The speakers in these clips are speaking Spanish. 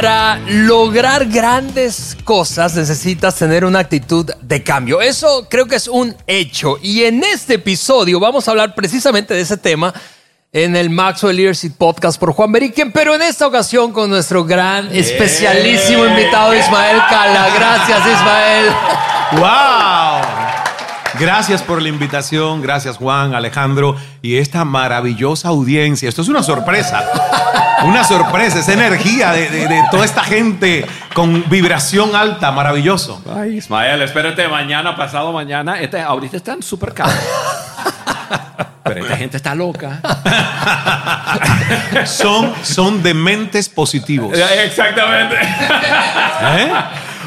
Para lograr grandes cosas necesitas tener una actitud de cambio. Eso creo que es un hecho. Y en este episodio vamos a hablar precisamente de ese tema en el Maxwell Leadership Podcast por Juan Beriken, pero en esta ocasión con nuestro gran, especialísimo invitado Ismael Cala. Gracias, Ismael. ¡Wow! Gracias por la invitación, gracias Juan, Alejandro y esta maravillosa audiencia. Esto es una sorpresa, una sorpresa, esa energía de, toda esta gente con vibración alta, maravilloso. Ay, Ismael, espérate mañana, pasado mañana. Este, ahorita están súper caros. Pero esta gente está loca. son, son dementes positivos. Exactamente. ¿Eh?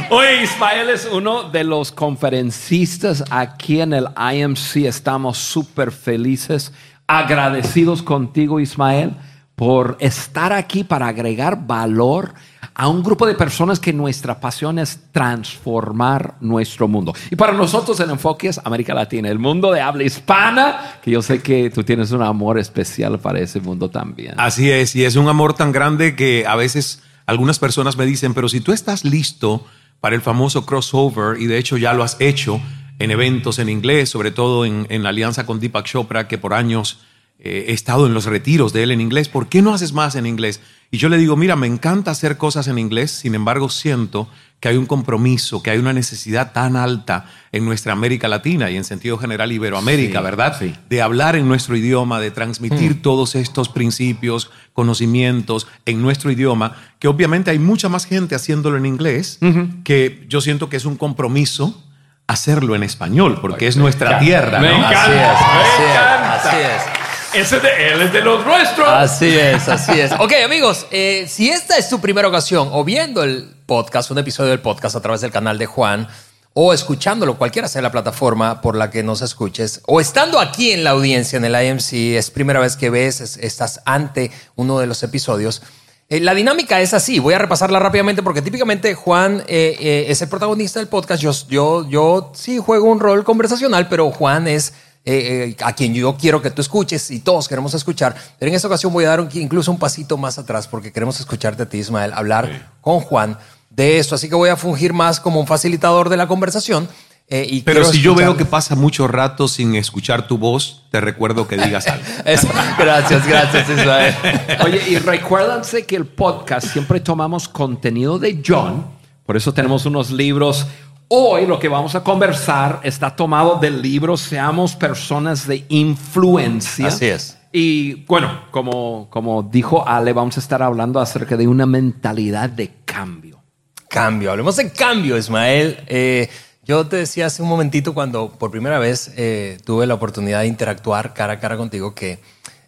Oye, Ismael es uno de los conferencistas aquí en el IMC. Estamos súper felices, agradecidos contigo, Ismael, por estar aquí para agregar valor a un grupo de personas que nuestra pasión es transformar nuestro mundo. Y para nosotros el enfoque es América Latina, el mundo de habla hispana, que yo sé que tú tienes un amor especial para ese mundo también. Así es, y es un amor tan grande que a veces algunas personas me dicen, pero si tú estás listo para el famoso crossover, y de hecho ya lo has hecho en eventos en inglés, sobre todo en, la alianza con Deepak Chopra, que por años eh, he estado en los retiros de él en inglés, ¿por qué no haces más en inglés? Y yo le digo, mira, me encanta hacer cosas en inglés, sin embargo siento que hay un compromiso, que hay una necesidad tan alta en nuestra América Latina y en sentido general Iberoamérica, ¿verdad? Sí. De hablar en nuestro idioma, de transmitir mm. todos estos principios, conocimientos en nuestro idioma, que obviamente hay mucha más gente haciéndolo en inglés, que yo siento que es un compromiso hacerlo en español, porque es nuestra tierra. Me encanta, así es, así es. Ese de él es de los nuestros. Así es, así es. Ok, amigos, eh, si esta es tu primera ocasión o viendo el podcast, un episodio del podcast a través del canal de Juan, o escuchándolo, cualquiera sea la plataforma por la que nos escuches, o estando aquí en la audiencia en el IMC, es primera vez que ves, estás ante uno de los episodios. Eh, la dinámica es así, voy a repasarla rápidamente porque típicamente Juan eh, es el protagonista del podcast, yo, yo, yo sí juego un rol conversacional, pero Juan es eh, eh, a quien yo quiero que tú escuches y todos queremos escuchar. Pero en esta ocasión voy a dar incluso un pasito más atrás porque queremos escucharte a ti, Ismael, hablar con Juan de esto. Así que voy a fungir más como un facilitador de la conversación. Eh, y Pero si yo veo que pasa mucho rato sin escuchar tu voz, te recuerdo que digas algo. gracias, gracias, Ismael. Oye, y recuérdense que el podcast siempre tomamos contenido de John, por eso tenemos unos libros Hoy lo que vamos a conversar está tomado del libro Seamos personas de influencia. Así es. Y bueno, como, como dijo Ale, vamos a estar hablando acerca de una mentalidad de cambio. Cambio, hablemos de cambio, Ismael. Eh, yo te decía hace un momentito cuando por primera vez eh, tuve la oportunidad de interactuar cara a cara contigo que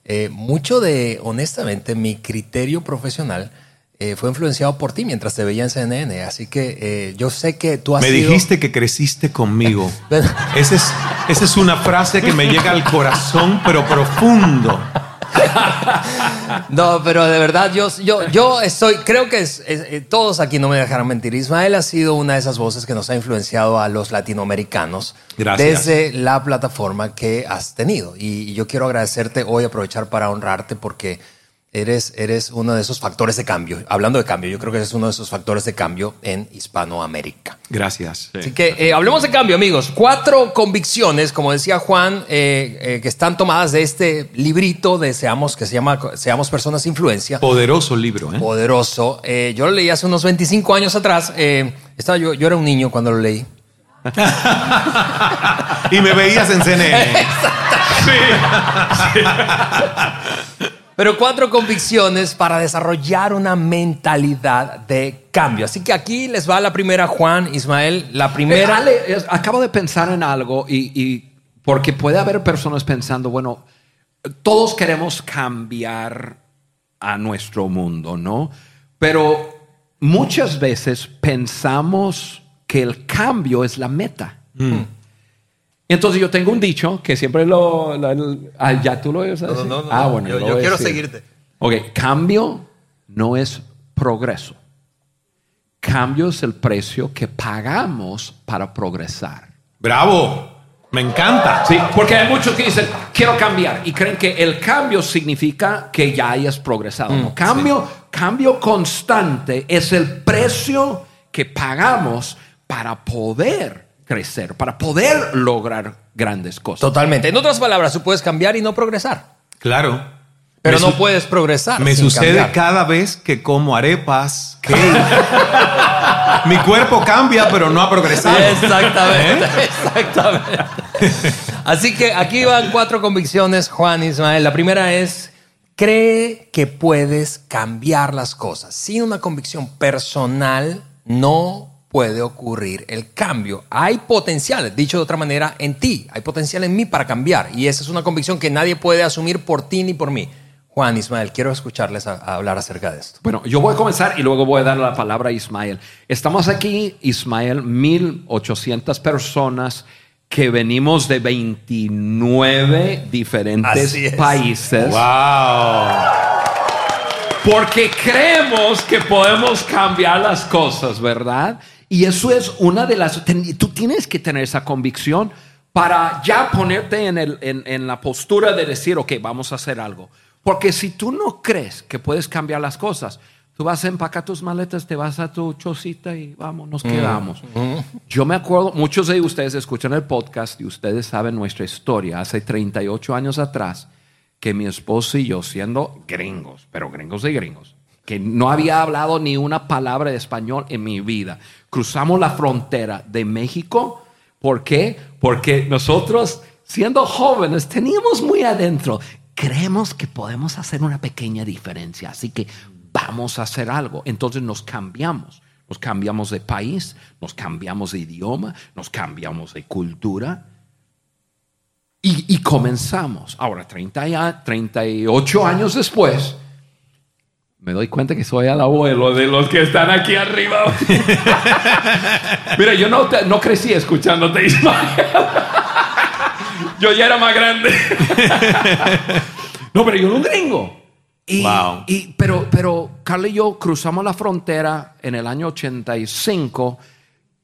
eh, mucho de, honestamente, mi criterio profesional eh, fue influenciado por ti mientras te veía en CNN. Así que eh, yo sé que tú has Me dijiste que creciste conmigo. esa, es, esa es una frase que me llega al corazón, pero profundo. no, pero de verdad, yo, yo, yo estoy, creo que eh, todos aquí no me dejarán mentir. Ismael ha sido una de esas voces que nos ha influenciado a los latinoamericanos desde la plataforma que has tenido. y yo quiero agradecerte hoy, aprovechar para honrarte porque eres, eres uno de esos factores de cambio. Hablando de cambio, yo creo que eres uno de esos factores de cambio en Hispanoamérica. Gracias. Así que eh, hablemos de cambio, amigos. Cuatro convicciones, como decía Juan, eh, eh, que están tomadas de este librito de Seamos, que se llama Seamos Personas de Influencia. Poderoso libro, ¿eh? Poderoso. yo lo leí hace unos 25 años atrás. estaba yo, yo era un niño cuando lo leí. y me veías en CNN. sí. Pero cuatro convicciones para desarrollar una mentalidad de cambio. Así que aquí les va la primera, Juan, Ismael. La primera. Eh, acabo de pensar en algo y, porque puede haber personas pensando, bueno, todos queremos cambiar a nuestro mundo, ¿no? Pero muchas veces pensamos que el cambio es la meta. Mm. Entonces yo tengo un dicho que siempre lo... ah, ¿Ya tú lo ves No, no, no, ah, bueno. Yo, quiero seguirte. Ok, cambio no es progreso. Cambio es el precio que pagamos para progresar. ¡Bravo! Me encanta. Sí, porque hay muchos que dicen, quiero cambiar, y creen que el cambio significa que ya hayas progresado. no, mm, cambio, cambio constante es el precio que pagamos para poder crecer, para poder lograr grandes cosas. Totalmente. En otras palabras, tú puedes cambiar y no progresar. Claro. Pero Me no puedes progresar. Me sin sucede cambiar. cada vez que como arepas. cake. Mi cuerpo cambia, pero no ha progresado. Exactamente, ¿Eh? exactamente. Así que aquí van cuatro convicciones, Juan Ismael. La primera es, cree que puedes cambiar las cosas. Sin una convicción personal no puede ocurrir el cambio. Hay potencial, dicho de otra manera, en ti. Hay potencial en mí para cambiar. Y esa es una convicción que nadie puede asumir por ti ni por mí. Juan Ismael, quiero escucharles a- a hablar acerca de esto. Bueno, yo voy a comenzar y luego voy a dar la palabra a Ismael. Estamos aquí, Ismael, 1800 personas que venimos de 29 diferentes países. ¡Wow! Porque creemos que podemos cambiar las cosas, ¿verdad? Y eso es una de las... Tú tienes que tener esa convicción para ya ponerte en, el- en- en la postura de decir, ok, vamos a hacer algo. Porque si tú no crees que puedes cambiar las cosas, tú vas a empacar tus maletas, te vas a tu chocita y vamos, nos quedamos. Yo me acuerdo, muchos de ustedes escuchan el podcast y ustedes saben nuestra historia. Hace 38 años atrás, que mi esposo y yo, siendo gringos, pero gringos de gringos, que no había hablado ni una palabra de español en mi vida, cruzamos la frontera de México. ¿Por qué? Porque nosotros, siendo jóvenes, teníamos muy adentro, creemos que podemos hacer una pequeña diferencia, así que vamos a hacer algo. Entonces nos cambiamos. Nos cambiamos de país, nos cambiamos de idioma, nos cambiamos de cultura. Y, y comenzamos. Ahora, 30 ya- 38 años después, me doy cuenta que soy el abuelo de los que están aquí arriba. Mira, yo no, no crecí escuchándote, Ismael. yo ya era más grande. no, pero yo era un gringo. Y, Wow. y- pero, pero Carla y yo cruzamos la frontera en el año 85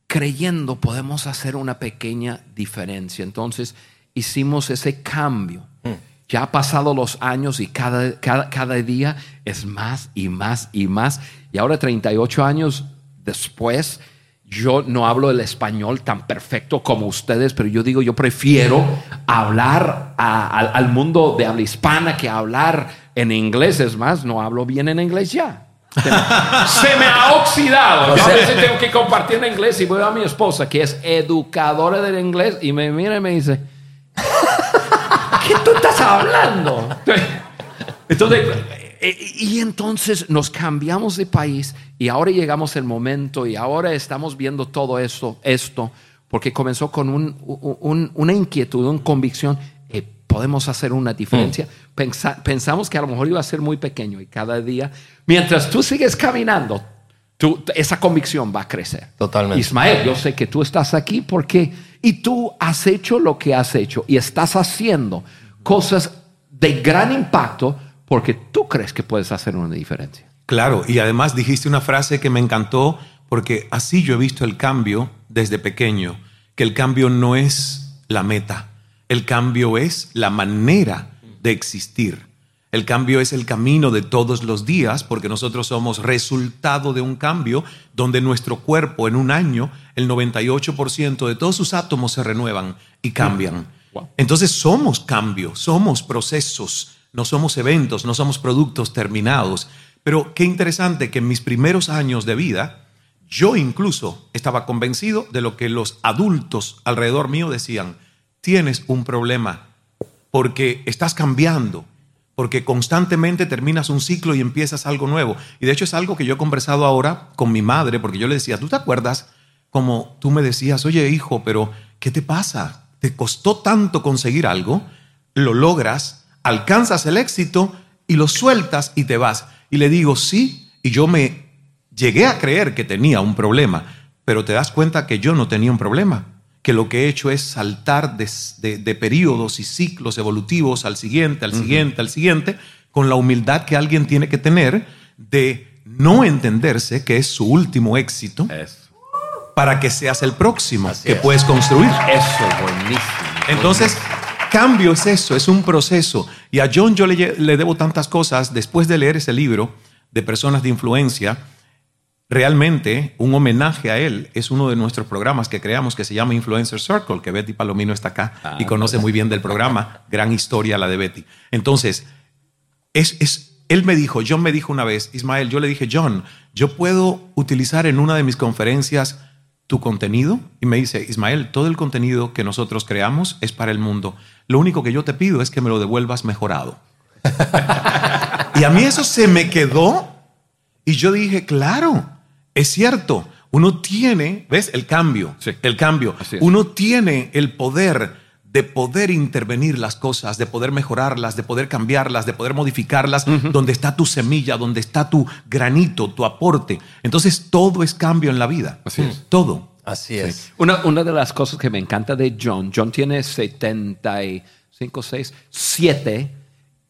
creyendo podemos hacer una pequeña diferencia. Entonces hicimos ese cambio. Ya ha pasado los años y cada, cada, cada día es más y más y más. Y ahora 38 años después, yo no hablo el español tan perfecto como ustedes, pero yo digo, yo prefiero hablar a- al, al mundo de habla hispana que hablar en inglés. Es más, no hablo bien en inglés ya. Se me, se me ha oxidado. Yo a veces tengo que compartir en inglés y voy a mi esposa, que es educadora del inglés, y me mira y me dice, ¿qué tú estás hablando? Entonces, eh, y entonces nos cambiamos de país y ahora llegamos el momento y ahora estamos viendo todo esto, esto porque comenzó con un- un- una inquietud, una convicción. eh, podemos hacer una diferencia. Pensa- pensamos que a lo mejor iba a ser muy pequeño y cada día, mientras tú sigues caminando, tú- esa convicción va a crecer. Totalmente. Ismael, yo sé que tú estás aquí porque y tú has hecho lo que has hecho y estás haciendo cosas de gran impacto porque tú crees que puedes hacer una diferencia. Claro, y además dijiste una frase que me encantó porque así yo he visto el cambio desde pequeño, que el cambio no es la meta, el cambio es la manera de existir. El cambio es el camino de todos los días porque nosotros somos resultado de un cambio donde nuestro cuerpo en un año, el 98% de todos sus átomos se renuevan y cambian. Wow. Entonces somos cambio, somos procesos, no somos eventos, no somos productos terminados. Pero qué interesante que en mis primeros años de vida, yo incluso estaba convencido de lo que los adultos alrededor mío decían, tienes un problema porque estás cambiando, porque constantemente terminas un ciclo y empiezas algo nuevo. Y de hecho es algo que yo he conversado ahora con mi madre, porque yo le decía, ¿tú te acuerdas como tú me decías, oye hijo, pero ¿qué te pasa? ¿Te costó tanto conseguir algo? Lo logras, alcanzas el éxito y lo sueltas y te vas. Y le digo, sí, y yo me llegué a creer que tenía un problema, pero te das cuenta que yo no tenía un problema, que lo que he hecho es saltar de, de- de periodos y ciclos evolutivos al siguiente, al siguiente, al siguiente, con la humildad que alguien tiene que tener de no entenderse que es su último éxito para que seas el próximo Así que es. puedes construir. Eso es buenísimo. Entonces, cambio es eso, es un proceso. Y a John yo le, le debo tantas cosas. Después de leer ese libro, de personas de influencia, realmente un homenaje a él es uno de nuestros programas que creamos que se llama Influencer Circle, que Betty Palomino está acá Ah, y conoce muy bien del programa. Gran historia la de Betty. Entonces, es, es, él me dijo, John me dijo una vez, Ismael, yo le dije, John, yo puedo utilizar en una de mis conferencias tu contenido. Y me dice, Ismael, todo el contenido que nosotros creamos es para el mundo. Lo único que yo te pido es que me lo devuelvas mejorado. y a mí eso se me quedó y yo dije, claro, es cierto. Uno tiene, ¿ves? El cambio, Sí. el cambio. Uno tiene el poder de poder intervenir las cosas, de poder mejorarlas, de poder cambiarlas, de poder modificarlas, donde está tu semilla, donde está tu granito, tu aporte. Entonces todo es cambio en la vida. Así es. Todo. Así es. Una, una de las cosas que me encanta de John, John tiene 75, 6, 7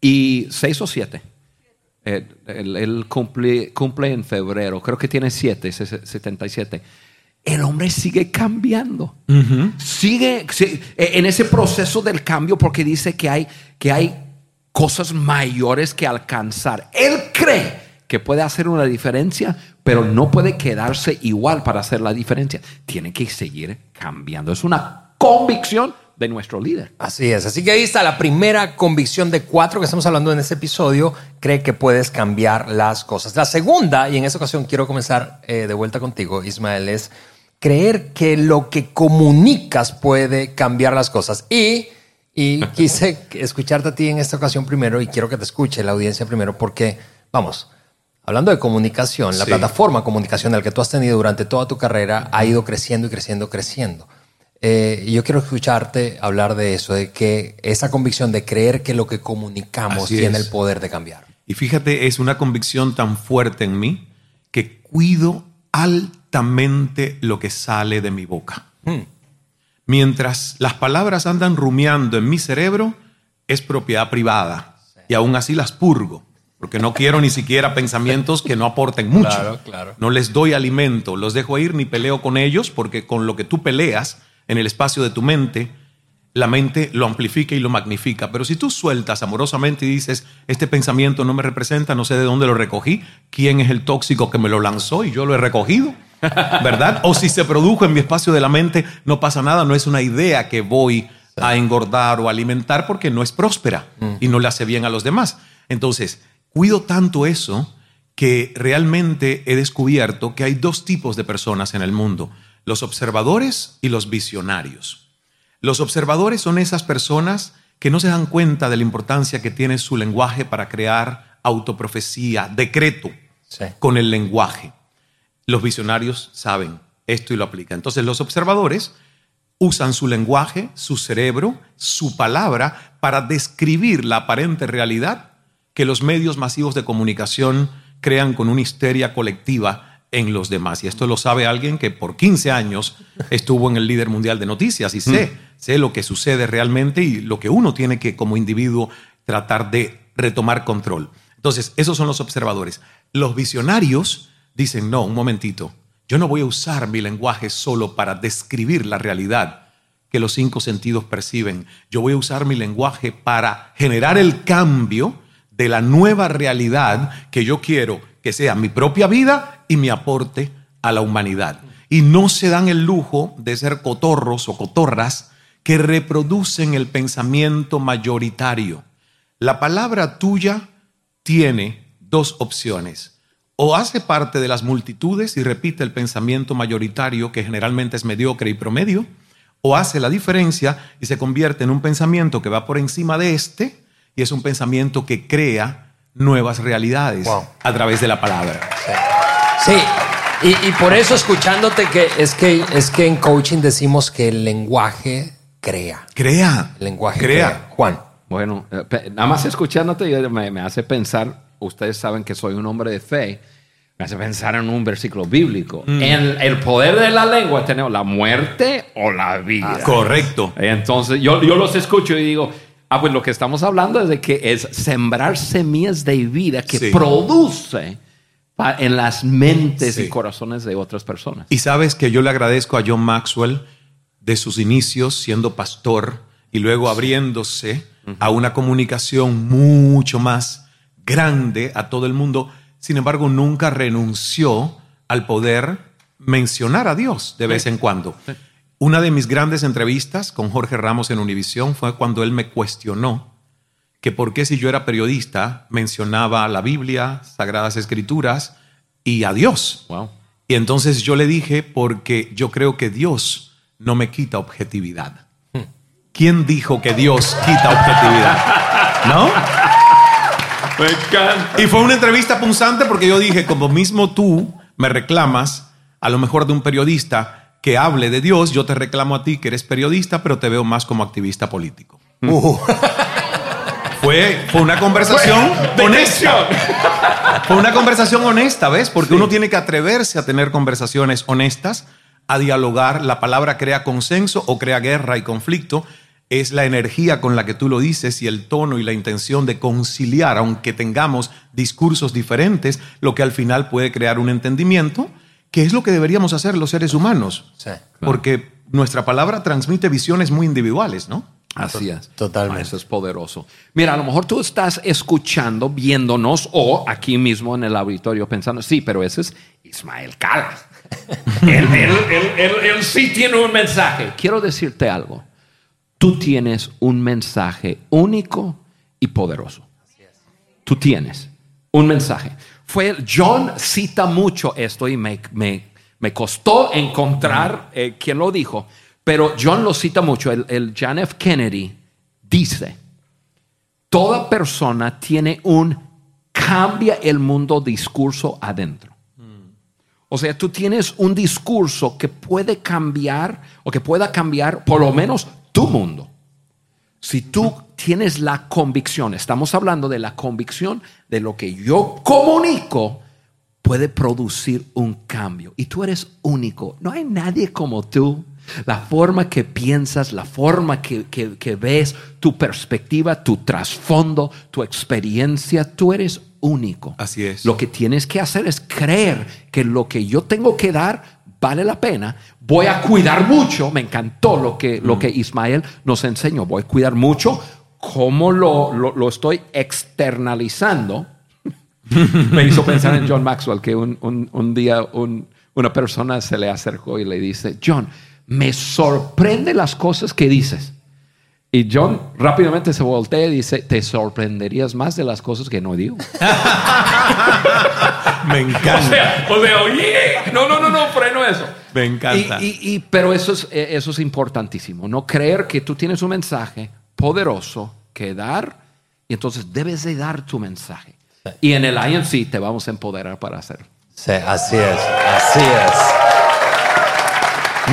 y 6 o 7. Eh, él, él cumple, cumple en febrero, creo que tiene 7, 77. El hombre sigue cambiando. Sigue eh, en ese proceso del cambio porque dice que hay, que hay cosas mayores que alcanzar. Él cree que puede hacer una diferencia, pero no puede quedarse igual para hacer la diferencia. Tiene que seguir cambiando. Es una convicción de nuestro líder. Así es. Así que ahí está la primera convicción de cuatro que estamos hablando en este episodio. Cree que puedes cambiar las cosas. La segunda, y en esta ocasión quiero comenzar eh, de vuelta contigo, Ismael, es creer que lo que comunicas puede cambiar las cosas. Y, y quise escucharte a ti en esta ocasión primero y quiero que te escuche la audiencia primero porque, vamos, hablando de comunicación, la Sí. plataforma comunicacional que tú has tenido durante toda tu carrera ha ido creciendo y creciendo, creciendo. Eh, yo quiero escucharte hablar de eso, de que esa convicción de creer que lo que comunicamos Así tiene es. el poder de cambiar. Y fíjate, es una convicción tan fuerte en mí que cuido altamente lo que sale de mi boca. Mientras las palabras andan rumiando en mi cerebro, es propiedad privada. Y aún así las purgo, porque no quiero ni siquiera pensamientos que no aporten mucho. Claro, claro. No les doy alimento, los dejo ir ni peleo con ellos, porque con lo que tú peleas en el espacio de tu mente, la mente lo amplifica y lo magnifica. Pero si tú sueltas amorosamente y dices, este pensamiento no me representa, no sé de dónde lo recogí, quién es el tóxico que me lo lanzó y yo lo he recogido, ¿verdad? O si se produjo en mi espacio de la mente, no pasa nada, no es una idea que voy a engordar o alimentar porque no es próspera y no le hace bien a los demás. Entonces, cuido tanto eso que realmente he descubierto que hay dos tipos de personas en el mundo, los observadores y los visionarios. Los observadores son esas personas que no se dan cuenta de la importancia que tiene su lenguaje para crear autoprofecía, decreto Sí. con el lenguaje. Los visionarios saben esto y lo aplican. Entonces los observadores usan su lenguaje, su cerebro, su palabra para describir la aparente realidad que los medios masivos de comunicación crean con una histeria colectiva en los demás. Y esto lo sabe alguien que por 15 años estuvo en el líder mundial de noticias y sé, sé lo que sucede realmente y lo que uno tiene que como individuo tratar de retomar control. Entonces, esos son los observadores. Los visionarios dicen, no, un momentito, yo no voy a usar mi lenguaje solo para describir la realidad que los cinco sentidos perciben. Yo voy a usar mi lenguaje para generar el cambio de la nueva realidad que yo quiero que sea mi propia vida y mi aporte a la humanidad. Y no se dan el lujo de ser cotorros o cotorras que reproducen el pensamiento mayoritario. La palabra tuya tiene dos opciones. O hace parte de las multitudes y repite el pensamiento mayoritario que generalmente es mediocre y promedio, o hace la diferencia y se convierte en un pensamiento que va por encima de este y es un pensamiento que crea nuevas realidades Wow. a través de la palabra. Sí, y, y por eso escuchándote que es, que es que en coaching decimos que el lenguaje crea. Crea. El lenguaje crea. crea. Juan. Bueno, eh, nada más escuchándote me, me hace pensar, ustedes saben que soy un hombre de fe, me hace pensar en un versículo bíblico. En el poder de la lengua tenemos la muerte o la vida. Correcto. Entonces yo, yo los escucho y digo, ah, pues lo que estamos hablando es de que es sembrar semillas de vida que Sí. produce en las mentes Sí. y corazones de otras personas. Y sabes que yo le agradezco a John Maxwell de sus inicios siendo pastor y luego abriéndose a una comunicación mucho más grande a todo el mundo. sin embargo nunca renunció al poder mencionar a Dios de vez en cuando. Una de mis grandes entrevistas con Jorge Ramos en Univisión fue cuando él me cuestionó que por qué si yo era periodista mencionaba la Biblia, Sagradas Escrituras y a Dios. Wow. Y entonces yo le dije, porque yo creo que Dios no me quita objetividad. ¿Quién dijo que Dios quita objetividad? ¿No? Me encanta. Y fue una entrevista punzante porque yo dije, como mismo tú me reclamas, a lo mejor de un periodista que hable de Dios, yo te reclamo a ti que eres periodista, pero te veo más como activista político. Uh, Fue, fue una conversación honesta. Fue una conversación honesta, ¿ves? Porque uno tiene que atreverse a tener conversaciones honestas, a dialogar. La palabra crea consenso o crea guerra y conflicto. Es la energía con la que tú lo dices y el tono y la intención de conciliar, aunque tengamos discursos diferentes, lo que al final puede crear un entendimiento, que es lo que deberíamos hacer los seres humanos. sí. Porque nuestra palabra transmite visiones muy individuales, ¿no? Así es. Totalmente. Eso es poderoso. Mira, a lo mejor tú estás escuchando, viéndonos o aquí mismo en el auditorio pensando, sí, pero ese es Ismael Cala. él, él- él- él- él sí tiene un mensaje. Quiero decirte algo. Tú tienes un mensaje único y poderoso. Tú tienes un mensaje. Fue John cita mucho esto y me, me- me costó encontrar eh, quién lo dijo, pero John lo cita mucho. El, el John F. Kennedy dice: Toda persona tiene un cambia el mundo discurso adentro. O sea, tú tienes un discurso que puede cambiar o que pueda cambiar por lo menos tu mundo. Si tú tienes la convicción, estamos hablando de la convicción de lo que yo comunico, puede producir un cambio. Y tú eres único. No hay nadie como tú. La forma que piensas, la forma que, que- que ves, tu perspectiva, tu trasfondo, tu experiencia, tú eres único. Así es. Lo que tienes que hacer es creer que lo que yo tengo que dar vale la pena. Voy a cuidar mucho. Me encantó lo que, lo que Ismael nos enseñó. Voy a cuidar mucho cómo lo, lo- lo estoy externalizando. Me hizo pensar en John Maxwell, que un, un- un día un- una persona se le acercó y le dice, John, me sorprende las cosas que dices. Y John rápidamente se voltea y dice, te sorprenderías más de las cosas que no digo. Me encanta. sea, o sea, oye, no, no, no, no, freno eso. Me encanta. Y, y- y- pero eso es, eh, eso es importantísimo, no creer que tú tienes un mensaje poderoso que dar y entonces debes de dar tu mensaje. Y en el IMC te vamos a empoderar para hacerlo. Sí, así es, así es.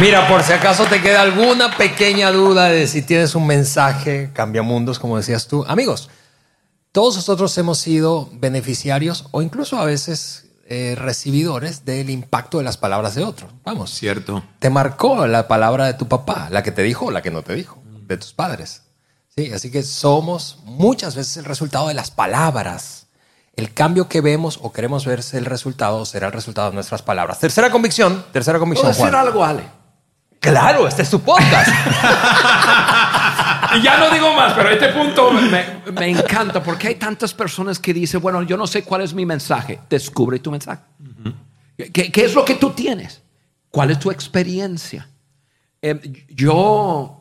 Mira, por si acaso te queda alguna pequeña duda de si tienes un mensaje cambiamundos, como decías tú. Amigos, todos nosotros hemos sido beneficiarios o incluso a veces eh, recibidores del impacto de las palabras de otros. Vamos, Cierto. te marcó la palabra de tu papá, la que te dijo o la que no te dijo, de tus padres. Sí, así que somos muchas veces el resultado de las palabras. El cambio que vemos o queremos ver es el resultado, será el resultado de nuestras palabras. Tercera convicción, tercera ¿Puedo convicción. decir Juan. algo, Ale? Claro, este es tu podcast. Y ya no digo más, pero este punto me, me encanta porque hay tantas personas que dicen, bueno, yo no sé cuál es mi mensaje. Descubre tu mensaje. ¿Qué, qué es lo que tú tienes? ¿Cuál es tu experiencia? Eh, yo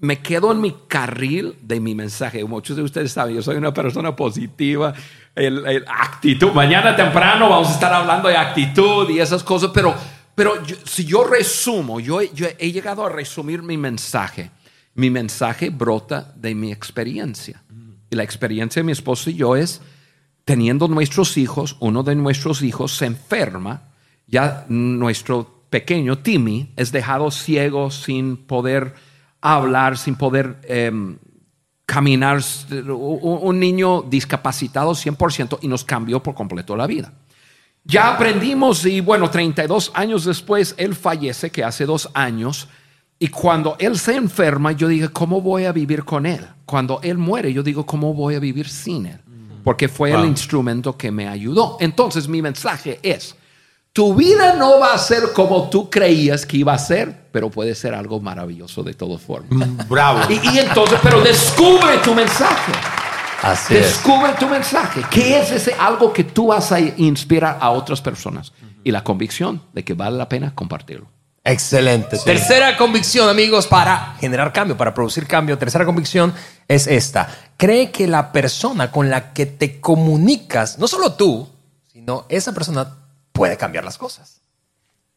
me quedo en mi carril de mi mensaje. Muchos de ustedes saben, yo soy una persona positiva, el, el actitud. Mañana temprano vamos a estar hablando de actitud y esas cosas, pero, pero yo- si yo resumo, yo, yo he llegado a resumir mi mensaje. Mi mensaje brota de mi experiencia. Y la experiencia de mi esposo y yo es teniendo nuestros hijos, uno de nuestros hijos se enferma, ya nuestro pequeño Timmy es dejado ciego sin poder hablar, sin poder em, caminar, un niño discapacitado 100% y nos cambió por completo la vida. Ya aprendimos y bueno, 32 años después, él fallece, que hace dos años, y cuando él se enferma, yo dije, ¿cómo voy a vivir con él? Cuando él muere, yo digo, ¿cómo voy a vivir sin él? Porque fue el Wow. instrumento que me ayudó. Entonces mi mensaje es, tu vida no va a ser como tú creías que iba a ser, pero puede ser algo maravilloso de todas formas. Mm, Bravo. Y, y entonces, pero descubre tu mensaje. Así es. Descubre tu mensaje. ¿Qué es ese algo que tú vas a inspirar a otras personas? Y la convicción de que vale la pena compartirlo. Excelente. Tercera convicción, amigos, para generar cambio, para producir cambio. Tercera convicción es esta. Cree que la persona con la que te comunicas, no solo tú, sino esa persona puede cambiar las cosas.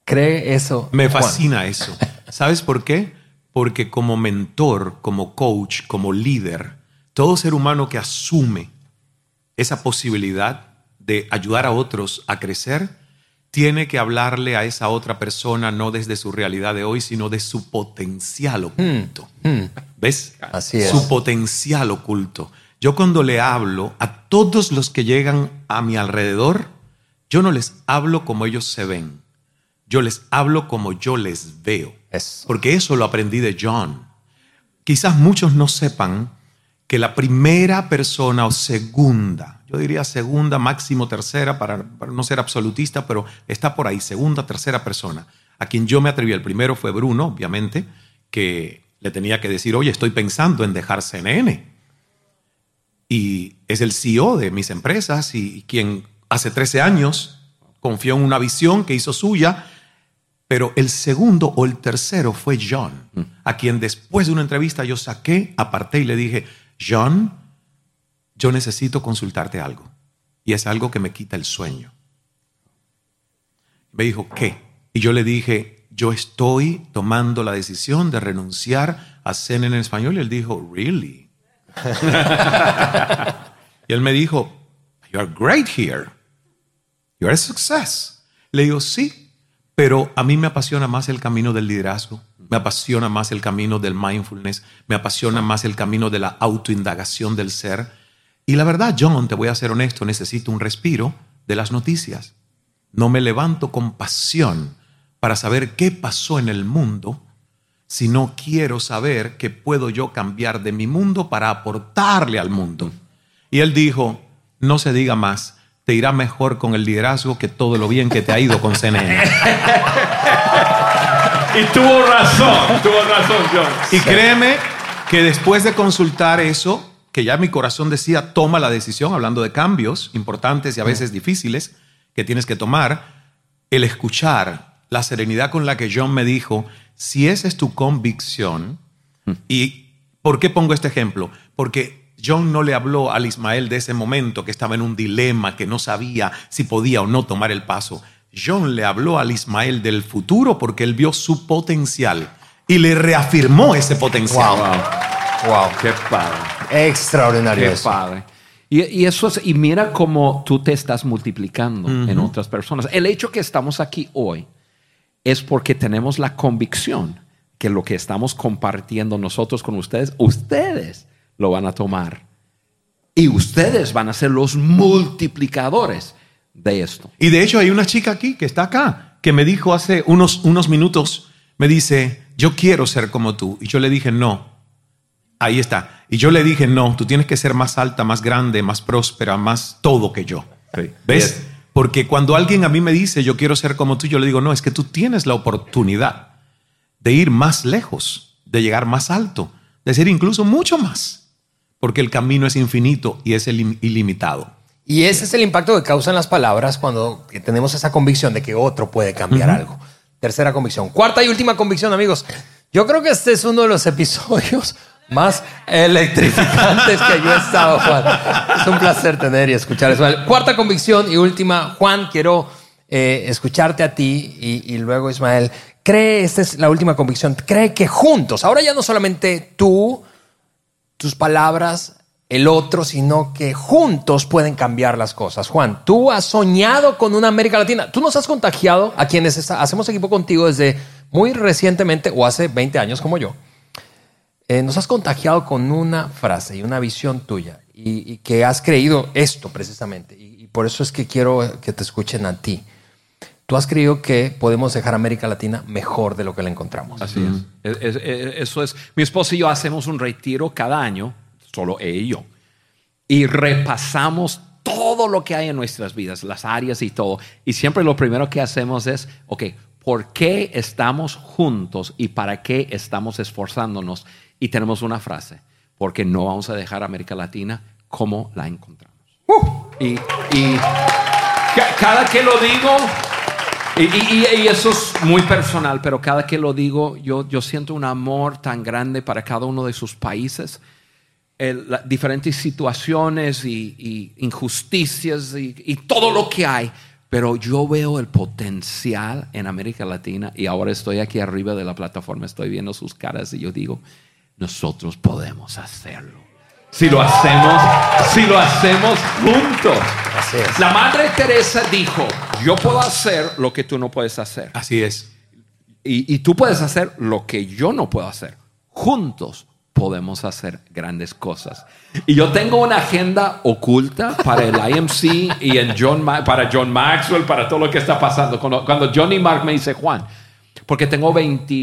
Cree eso. Me Juan? fascina eso. ¿Sabes por qué? Porque como mentor, como coach, como líder, todo ser humano que asume esa posibilidad de ayudar a otros a crecer, tiene que hablarle a esa otra persona no desde su realidad de hoy, sino de su potencial oculto. ¿Ves? Así es. Su potencial oculto. Yo cuando le hablo a todos los que llegan a mi alrededor, yo no les hablo como ellos se ven. Yo les hablo como yo les veo. Eso. Porque eso lo aprendí de John. Quizás muchos no sepan que la primera persona o segunda, yo diría segunda, máximo tercera, para, para no ser absolutista, pero está por ahí, segunda, tercera persona, a quien yo me atreví. El primero fue Bruno, obviamente, que le tenía que decir, oye, estoy pensando en dejar CNN. Y es el CEO de mis empresas y quien hace 13 años confió en una visión que hizo suya pero el segundo o el tercero fue John, a quien después de una entrevista yo saqué, aparté y le dije, John, yo necesito consultarte algo. Y es algo que me quita el sueño. Me dijo, ¿qué? Y yo le dije, yo estoy tomando la decisión de renunciar a CNN en español. Y él dijo, ¿really? y él me dijo, you are great here. You are a success. Le digo, sí, pero a mí me apasiona más el camino del liderazgo, me apasiona más el camino del mindfulness, me apasiona más el camino de la autoindagación del ser. Y la verdad, John, te voy a ser honesto, necesito un respiro de las noticias. No me levanto con pasión para saber qué pasó en el mundo, sino quiero saber qué puedo yo cambiar de mi mundo para aportarle al mundo. Y él dijo, no se diga más, te irá mejor con el liderazgo que todo lo bien que te ha ido con CNN. Y tuvo razón, tuvo razón, John. Y créeme que después de consultar eso, que ya mi corazón decía, toma la decisión, hablando de cambios importantes y a veces difíciles que tienes que tomar, el escuchar la serenidad con la que John me dijo, si esa es tu convicción, y ¿por qué pongo este ejemplo? Porque John no le habló al Ismael de ese momento que estaba en un dilema, que no sabía si podía o no tomar el paso. John le habló al Ismael del futuro porque él vio su potencial y le reafirmó ese potencial. Wow. Wow. Qué padre. Extraordinario Qué eso. padre. Y, y eso es, y mira cómo tú te estás multiplicando en otras personas. El hecho que estamos aquí hoy es porque tenemos la convicción que lo que estamos compartiendo nosotros con ustedes, ustedes lo van a tomar. Y ustedes van a ser los multiplicadores de esto. Y de hecho hay una chica aquí que está acá, que me dijo hace unos, unos minutos, me dice, yo quiero ser como tú. Y yo le dije, no. Ahí está. Y yo le dije, no, tú tienes que ser más alta, más grande, más próspera, más todo que yo. Sí. ¿Ves? Yes. Porque cuando alguien a mí me dice, yo quiero ser como tú, yo le digo, no, es que tú tienes la oportunidad de ir más lejos, de llegar más alto, de ser incluso mucho más. Porque el camino es infinito y es ilim- ilimitado. Y ese es el impacto que causan las palabras cuando tenemos esa convicción de que otro puede cambiar algo. Tercera convicción. Cuarta y última convicción, amigos. Yo creo que este es uno de los episodios más electrificantes que yo he estado, Juan. Es un placer tener y escuchar eso. Cuarta convicción y última, Juan, quiero eh, escucharte a ti y, y luego Ismael. Cree, esta es la última convicción, cree que juntos, ahora ya no solamente tú, tus palabras, el otro, sino que juntos pueden cambiar las cosas. Juan, tú has soñado con una América Latina. Tú nos has contagiado a quienes está- hacemos equipo contigo desde muy recientemente o hace 20 años como yo. Eh, nos has contagiado con una frase y una visión tuya y, y que has creído esto precisamente. Y, y por eso es que quiero que te escuchen a ti. Tú has creído que podemos dejar América Latina mejor de lo que la encontramos. Así es. Es- es- es- Eso es. Mi esposa y yo hacemos un retiro cada año, solo ella y yo, y repasamos todo lo que hay en nuestras vidas, las áreas y todo. Y siempre lo primero que hacemos es, ok, ¿por qué estamos juntos y para qué estamos esforzándonos? Y tenemos una frase, porque no vamos a dejar América Latina cómo la encontramos. Y, y ca- cada que lo digo, y- y eso es muy personal, pero cada que lo digo, yo, yo siento un amor tan grande para cada uno de sus países. El- la- diferentes situaciones y, y injusticias y, y todo lo que hay. Pero yo veo el potencial en América Latina y ahora estoy aquí arriba de la plataforma, estoy viendo sus caras y yo digo, nosotros podemos hacerlo. Si lo hacemos, si lo hacemos juntos. Así es. La Madre Teresa dijo, yo puedo hacer lo que tú no puedes hacer. Así es. Y, y tú puedes hacer lo que yo no puedo hacer. Juntos podemos hacer grandes cosas. Y yo tengo una agenda oculta para el IMC y en John para John Maxwell, para todo lo que está pasando. Cuando, cuando Johnny Mark me dice, Juan, porque tengo 20,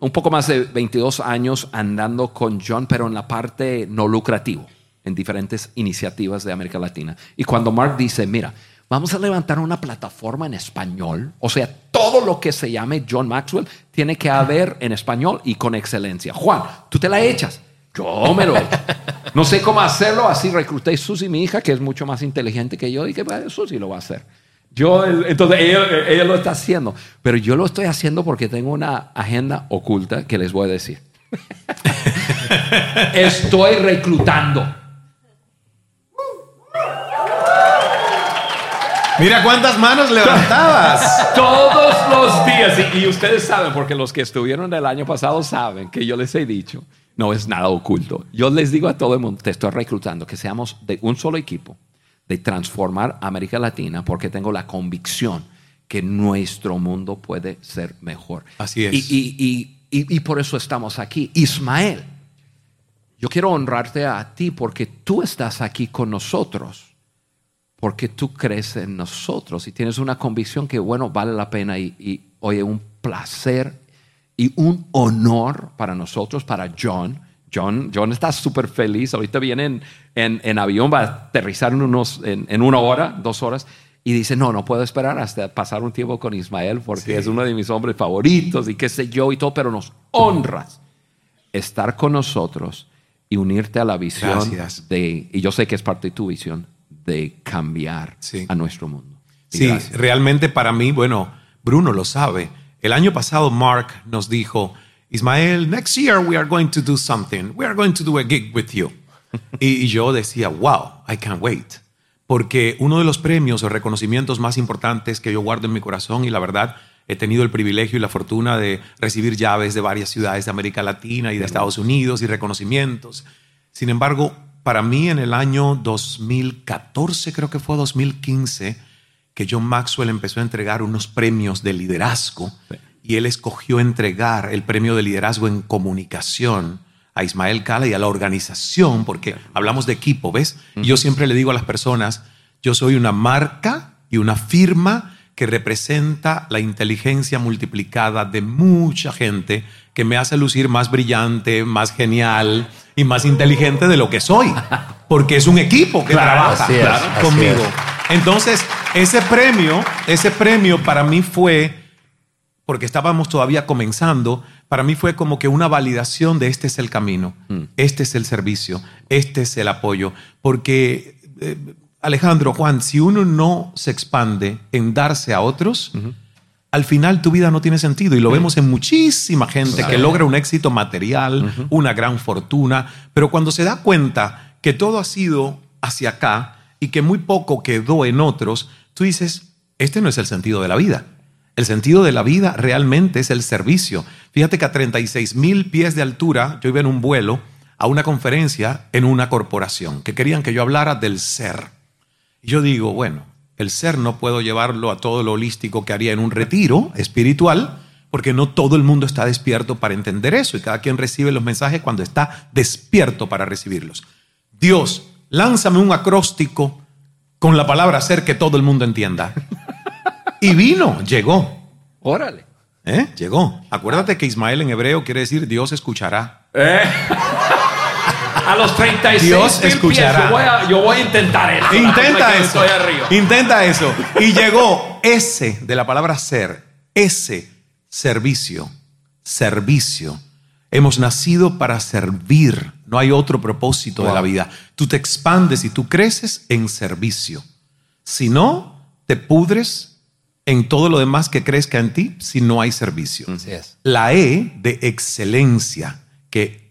un poco más de 22 años andando con John, pero en la parte no lucrativo, en diferentes iniciativas de América Latina. Y cuando Mark dice, mira, vamos a levantar una plataforma en español, o sea, todo lo que se llame John Maxwell tiene que haber en español y con excelencia. Juan, tú te la echas. Yo me lo echo. No sé cómo hacerlo, así recluté a Susi, mi hija, que es mucho más inteligente que yo, y que bueno, Susi lo va a hacer. Yo, entonces ella, ella lo está haciendo, pero yo lo estoy haciendo porque tengo una agenda oculta que les voy a decir. estoy reclutando. Mira cuántas manos levantabas. Todos los días. Y, y ustedes saben, porque los que estuvieron el año pasado saben que yo les he dicho, no es nada oculto. Yo les digo a todo el mundo, te estoy reclutando, que seamos de un solo equipo, de transformar América Latina, porque tengo la convicción que nuestro mundo puede ser mejor. Así es. Y, y- y- y- y por eso estamos aquí. Ismael, yo quiero honrarte a ti porque tú estás aquí con nosotros porque tú crees en nosotros y tienes una convicción que, bueno, vale la pena y, y, oye, un placer y un honor para nosotros, para John. John, John está súper feliz. Ahorita viene en, en- en avión, va a aterrizar en, unos, en, en una hora, dos horas. Y dice, no, no puedo esperar hasta pasar un tiempo con Ismael porque Sí. es uno de mis hombres favoritos y qué sé yo y todo, pero nos honras estar con nosotros y unirte a la visión Gracias. de, y yo sé que es parte de tu visión, de cambiar Sí. a nuestro mundo. Y Sí, gracias. realmente para mí, bueno, Bruno lo sabe. El año pasado Mark nos dijo, Ismael, next year we are going to do something. We are going to do a gig with you. y, y yo decía, wow, I can't wait. Porque uno de los premios o reconocimientos más importantes que yo guardo en mi corazón y la verdad he tenido el privilegio y la fortuna de recibir llaves de varias ciudades de América Latina y de Estados Unidos y reconocimientos. Sin embargo, para mí en el año 2014, creo que fue 2015, que John Maxwell empezó a entregar unos premios de liderazgo y él escogió entregar el premio de liderazgo en comunicación a Ismael Cala y a la organización, porque hablamos de equipo, ¿ves? Y yo siempre le digo a las personas, yo soy una marca y una firma que representa la inteligencia multiplicada de mucha gente que me hace lucir más brillante, más genial y más inteligente de lo que soy, porque es un equipo que Claro, trabaja es, conmigo. es. Entonces, ese premio, ese premio para mí fue, porque estábamos todavía comenzando, para mí fue como que una validación de este es el camino, este es el servicio, este es el apoyo. Porque, eh, Alejandro, Juan, si uno no se expande en darse a otros, al final tu vida no tiene sentido y lo vemos en muchísima gente que logra un éxito material, una gran fortuna, pero cuando se da cuenta que todo ha sido hacia acá y que muy poco quedó en otros, tú dices, este no es el sentido de la vida. El sentido de la vida realmente es el servicio. Fíjate que a 36 mil pies de altura yo iba en un vuelo a una conferencia en una corporación que querían que yo hablara del ser. Yo digo, bueno, el ser no puedo llevarlo a todo lo holístico que haría en un retiro espiritual, porque no todo el mundo está despierto para entender eso y cada quien recibe los mensajes cuando está despierto para recibirlos. Dios, lánzame un acróstico con la palabra ser que todo el mundo entienda. Y vino, llegó. Órale. ¿eh? Llegó. Acuérdate que Ismael en hebreo quiere decir Dios escuchará. A los 36 Dios mil escuchará. pies, yo, voy a, yo voy a intentar eso. Intenta eso. Intenta eso. Y llegó ese de la palabra ser, ese servicio, servicio. Hemos nacido para servir No hay otro propósito de la vida. Tú te expandes y tú creces en servicio. Si no, te pudres en todo lo demás que crezca en ti si no hay servicio. Así es. La E de excelencia, que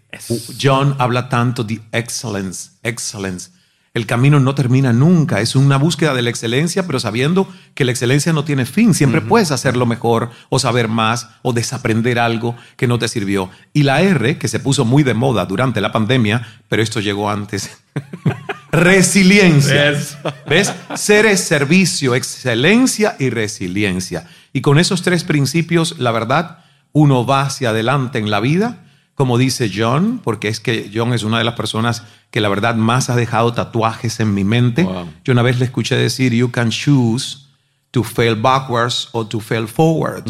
John habla tanto de excellence, excellence. El camino no termina nunca, es una búsqueda de la excelencia, pero sabiendo que la excelencia no tiene fin. Siempre puedes hacerlo mejor o saber más o desaprender algo que no te sirvió. Y la R, que se puso muy de moda durante la pandemia, pero esto llegó antes. resiliencia. Eso. ¿Ves? Ser es servicio, excelencia y resiliencia. Y con esos tres principios, la verdad, uno va hacia adelante en la vida, como dice John, porque es que John es una de las personas que la verdad más ha dejado tatuajes en mi mente. Wow. Yo una vez le escuché decir, you can choose to fail backwards or to fail forward.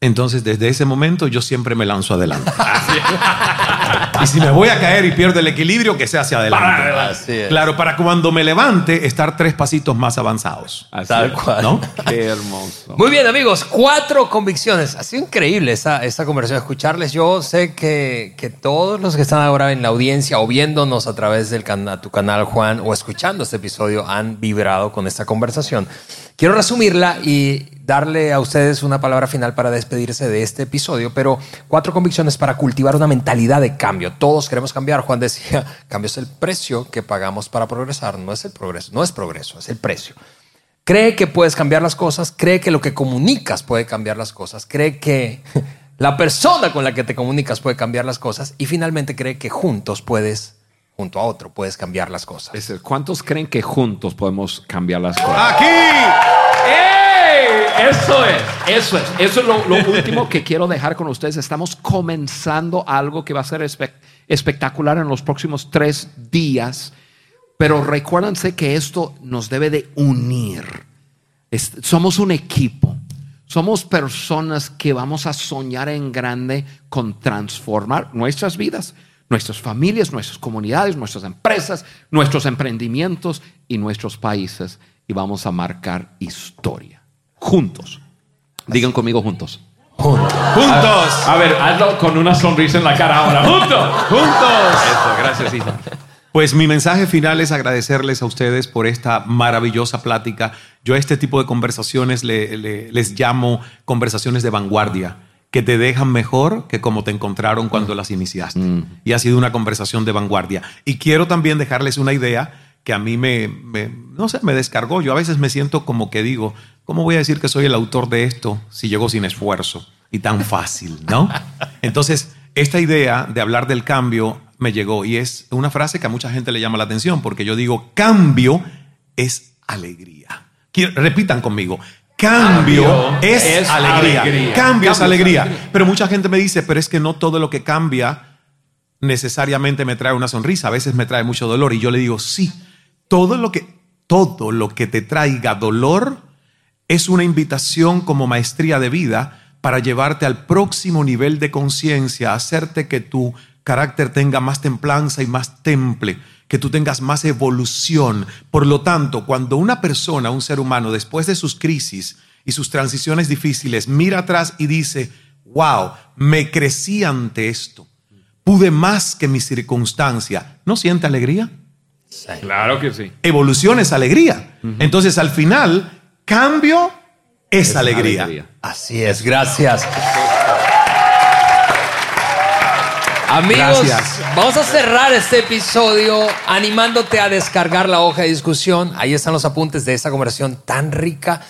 Entonces, desde ese momento, yo siempre me lanzo adelante. y si me voy a caer y pierdo el equilibrio, que sea hacia adelante. Así es. Claro, para cuando me levante, estar tres pasitos más avanzados. Así Tal es. cual. ¿No? Qué hermoso. Muy bien, amigos, cuatro convicciones. Ha sido increíble esta, esta conversación, escucharles. Yo sé que, que todos los que están ahora en la audiencia o viéndonos a través del cana- tu canal, Juan, o escuchando este episodio, han vibrado con esta conversación. Quiero resumirla y darle a ustedes una palabra final para despedirse de este episodio, pero cuatro convicciones para cultivar una mentalidad de cambio. Todos queremos cambiar. Juan decía, cambio es el precio que pagamos para progresar, no es el progreso, no es progreso, es el precio. Cree que puedes cambiar las cosas, cree que lo que comunicas puede cambiar las cosas, cree que la persona con la que te comunicas puede cambiar las cosas y finalmente cree que juntos puedes, junto a otro, puedes cambiar las cosas. Es- ¿Cuántos creen que juntos podemos cambiar las cosas? Aquí. Eso es, eso es. Eso es lo, lo último que quiero dejar con ustedes. Estamos comenzando algo que va a ser espe- espectacular en los próximos tres días. Pero recuérdense que esto nos debe de unir. Es- somos un equipo. Somos personas que vamos a soñar en grande con transformar nuestras vidas, nuestras familias, nuestras comunidades, nuestras empresas, nuestros emprendimientos y nuestros países. Y vamos a marcar historia. Juntos. Digan conmigo juntos. Juntos. A ver, hazlo con una sonrisa en la cara ahora. ¡Juntos! Juntos. Eso, gracias. Pues mi mensaje final es agradecerles a ustedes por esta maravillosa plática. Yo a este tipo de conversaciones le- le- les llamo conversaciones de vanguardia, que te dejan mejor que como te encontraron cuando las iniciaste. Y ha sido una conversación de vanguardia. Y quiero también dejarles una idea que a mí me, me- no sé, me descargó. Yo a veces me siento como que digo, ¿cómo voy a decir que soy el autor de esto si llegó sin esfuerzo y tan fácil, no? Entonces, esta idea de hablar del cambio me llegó y es una frase que a mucha gente le llama la atención porque yo digo, cambio es alegría. Quiero- repitan conmigo. Cambio, Cambio es, es alegría. alegría. Cambio es Cambio es alegría. alegría. Pero mucha gente me dice, pero es que no todo lo que cambia necesariamente me trae una sonrisa, a veces me trae mucho dolor. Y yo le digo, sí, todo lo que, todo lo que te traiga dolor es una invitación como maestría de vida para llevarte al próximo nivel de conciencia, hacerte que tu carácter tenga más templanza y más temple, que tú tengas más evolución. Por lo tanto, cuando una persona, un ser humano, después de sus crisis y sus transiciones difíciles, mira atrás y dice, wow, me crecí ante esto, pude más que mi circunstancia, ¿no siente alegría? Claro que sí. Evolución es alegría. Entonces, al final, cambio es, alegría. Así es, gracias. Amigos, Gracias. vamos a cerrar este episodio animándote a descargar la hoja de discusión. Ahí están los apuntes de esta conversación tan rica.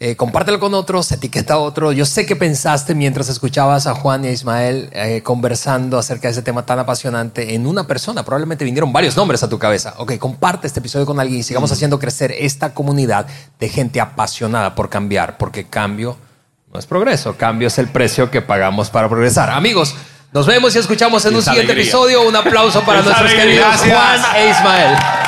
Eh, compártelo con otros, etiqueta a otro. Yo sé que pensaste mientras escuchabas a Juan y a Ismael eh, conversando acerca de ese tema tan apasionante en una persona. Probablemente vinieron varios nombres a tu cabeza. Ok, comparte este episodio con alguien y sigamos haciendo crecer esta comunidad de gente apasionada por cambiar, porque cambio no es progreso, cambio es el precio que pagamos para progresar. Amigos, nos vemos y escuchamos en un Es siguiente alegría. episodio. Un aplauso para Es nuestros alegría. queridos. Juan e Ismael.